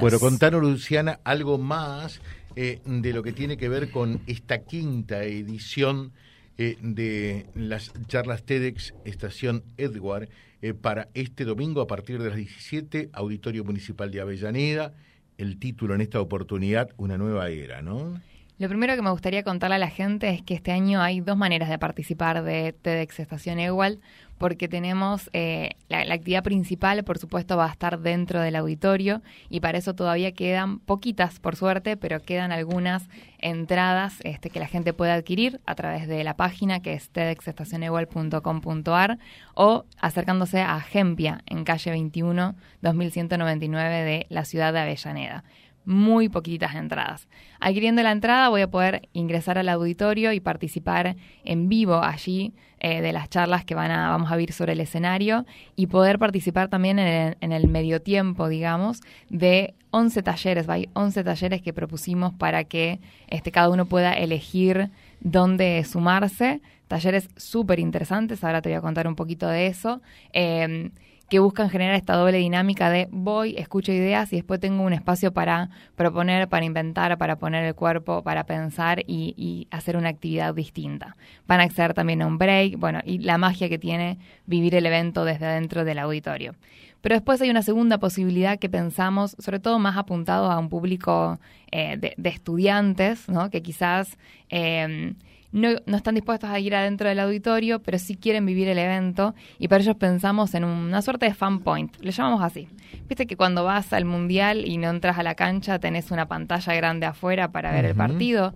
Bueno, contanos, Luciana, algo más eh, de lo que tiene que ver con esta quinta edición eh, de las charlas TEDx Estación Edward eh, para este domingo a partir de las 17, Auditorio Municipal de Avellaneda. El título en esta oportunidad, Una nueva era, ¿no? Lo primero que me gustaría contarle a la gente es que este año hay dos maneras de participar de TEDx Estación Igual, porque tenemos eh, la, actividad principal, por supuesto, va a estar dentro del auditorio y para eso todavía quedan poquitas, por suerte, pero quedan algunas entradas este, que la gente puede adquirir a través de la página que es tedxestacionegual.com.ar o acercándose a Gempia en calle 21 2199 de la ciudad de Avellaneda muy poquitas entradas. Adquiriendo la entrada voy a poder ingresar al auditorio y participar en vivo allí eh, de las charlas que van a, vamos a ver sobre el escenario y poder participar también en el, medio tiempo, digamos, de 11 talleres. Hay 11 talleres que propusimos para que este, cada uno pueda elegir dónde sumarse. Talleres súper interesantes, ahora te voy a contar un poquito de eso. Eh, que buscan generar esta doble dinámica de voy, escucho ideas y después tengo un espacio para proponer, para inventar, para poner el cuerpo, para pensar y, hacer una actividad distinta. Van a acceder también a un break, bueno, y la magia que tiene vivir el evento desde adentro del auditorio. Pero después hay una segunda posibilidad que pensamos, sobre todo más apuntado a un público eh, de, estudiantes, ¿no? que quizás eh, no, no, están dispuestos a ir adentro del auditorio, pero sí quieren vivir el evento y para ellos pensamos en una suerte de fan point, le llamamos así. Viste que cuando vas al mundial y no entras a la cancha tenés una pantalla grande afuera para ver el partido.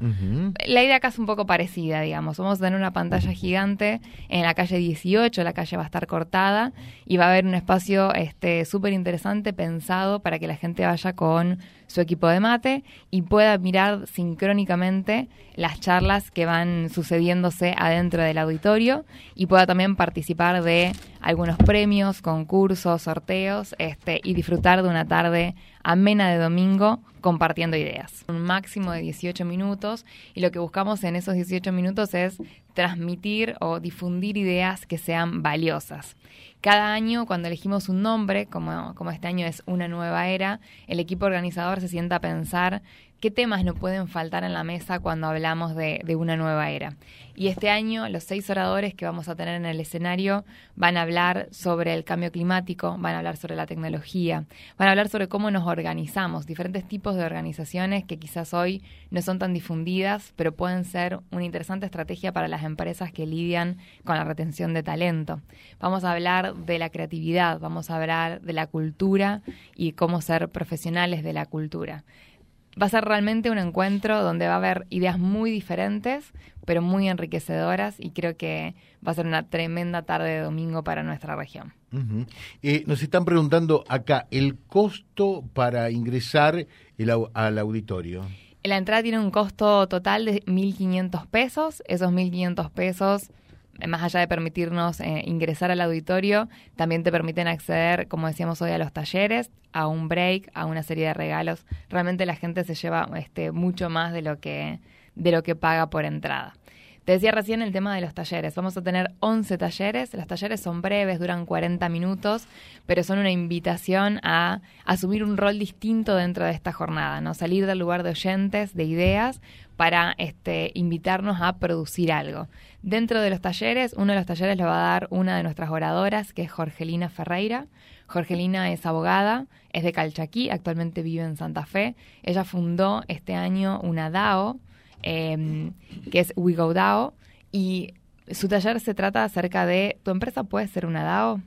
La idea acá es un poco parecida, digamos. Vamos a tener una pantalla gigante en la calle 18, la calle va a estar cortada y va a haber un espacio este súper interesante pensado para que la gente vaya con su equipo de mate y pueda mirar sincrónicamente las charlas que van sucediéndose adentro del auditorio y pueda también participar de algunos premios, concursos, sorteos este, y disfrutar de una tarde amena de domingo compartiendo ideas. Un máximo de 18 minutos y lo que buscamos en esos 18 minutos es transmitir o difundir ideas que sean valiosas. Cada año, cuando elegimos un nombre, como, como este año es una nueva era, el equipo organizador se sienta a pensar qué temas no pueden faltar en la mesa cuando hablamos de, de, una nueva era. Y este año los seis oradores que vamos a tener en el escenario van a hablar sobre el cambio climático, van a hablar sobre la tecnología, van a hablar sobre cómo nos organizamos, diferentes tipos de organizaciones que quizás hoy no son tan difundidas, pero pueden ser una interesante estrategia para las empresas que lidian con la retención de talento. Vamos a hablar de la creatividad, vamos a hablar de la cultura y cómo ser profesionales de la cultura va a ser realmente un encuentro donde va a haber ideas muy diferentes, pero muy enriquecedoras y creo que va a ser una tremenda tarde de domingo para nuestra región. Eh, nos están preguntando acá el costo para ingresar al auditorio. La entrada tiene un costo total de 1.500 pesos. Esos 1.500 pesos más allá de permitirnos eh, ingresar al auditorio, también te permiten acceder, como decíamos hoy, a los talleres, a un break, a una serie de regalos. Realmente la gente se lleva este, mucho más de lo que, de lo que paga por entrada. Te decía recién el tema de los talleres. Vamos a tener 11 talleres. Los talleres son breves, duran 40 minutos, pero son una invitación a asumir un rol distinto dentro de esta jornada, ¿no? Salir del lugar de oyentes, de ideas, para este, invitarnos a producir algo. Dentro de los talleres, uno de los talleres lo va a dar una de nuestras oradoras, que es Jorgelina Ferreira. Jorgelina es abogada, es de Calchaquí, actualmente vive en Santa Fe. Ella fundó este año una DAO, em, que es We Go DAO, y su taller se trata acerca de, ¿tu empresa puede ser una DAO?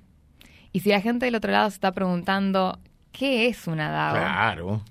Y si la gente del otro lado se está preguntando, ¿qué es una DAO? Claro.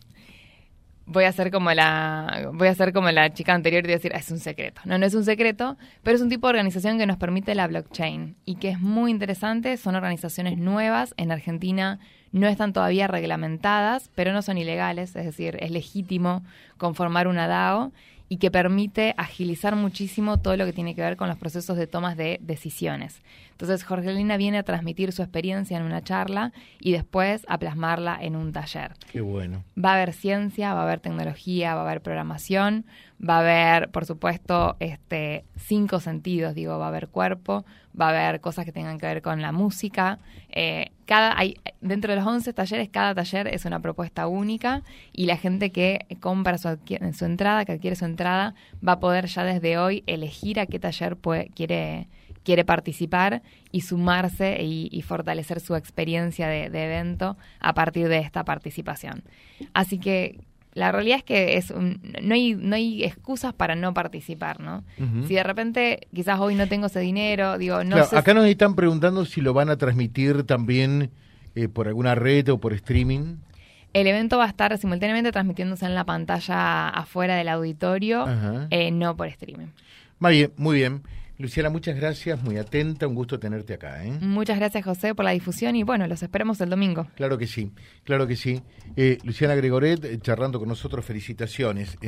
Voy a ser como la voy a ser como la chica anterior y decir es un secreto no no es un secreto pero es un tipo de organización que nos permite la blockchain y que es muy interesante. Son organizaciones nuevas. En Argentina no están todavía reglamentadas pero no son ilegales es decir es legítimo conformar una DAO y que permite agilizar muchísimo todo lo que tiene que ver con los procesos de tomas de decisiones. Entonces, Jorgelina viene a transmitir su experiencia en una charla y después a plasmarla en un taller. Qué bueno. Va a haber ciencia, va a haber tecnología, va a haber programación, va a haber, por supuesto, este, cinco sentidos, digo, va a haber cuerpo, va a haber cosas que tengan que ver con la música. Eh, cada, hay, dentro de los 11 talleres, cada taller es una propuesta única y la gente que compra su, su entrada, que adquiere su entrada, va a poder ya desde hoy elegir a qué taller quiere quiere participar y sumarse y, fortalecer su experiencia de, evento a partir de esta participación. Así que la realidad es que es no, hay, no hay excusas para no participar, ¿no? Si de repente quizás hoy no tengo ese dinero, digo, no Acá nos están preguntando si lo van a transmitir también eh, por alguna red o por streaming. El evento va a estar simultáneamente transmitiéndose en la pantalla afuera del auditorio, eh, no por streaming. Muy bien, muy bien. Luciana, muchas gracias, muy atenta, un gusto tenerte acá. ¿eh? Muchas gracias, José, por la difusión y bueno, los esperamos el domingo. Claro que sí, claro que sí. Eh, Luciana Gregoret, eh, charlando con nosotros, felicitaciones.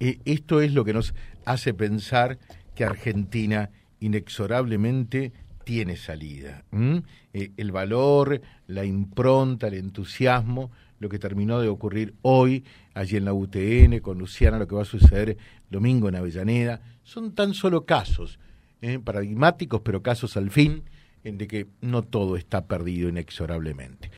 esto es lo que nos hace pensar que Argentina inexorablemente tiene salida. el valor, la impronta, el entusiasmo, lo que terminó de ocurrir hoy allí en la UTN con Luciana, lo que va a suceder domingo en Avellaneda, son tan solo casos ¿eh? paradigmáticos, pero casos al fin, en de que no todo está perdido inexorablemente.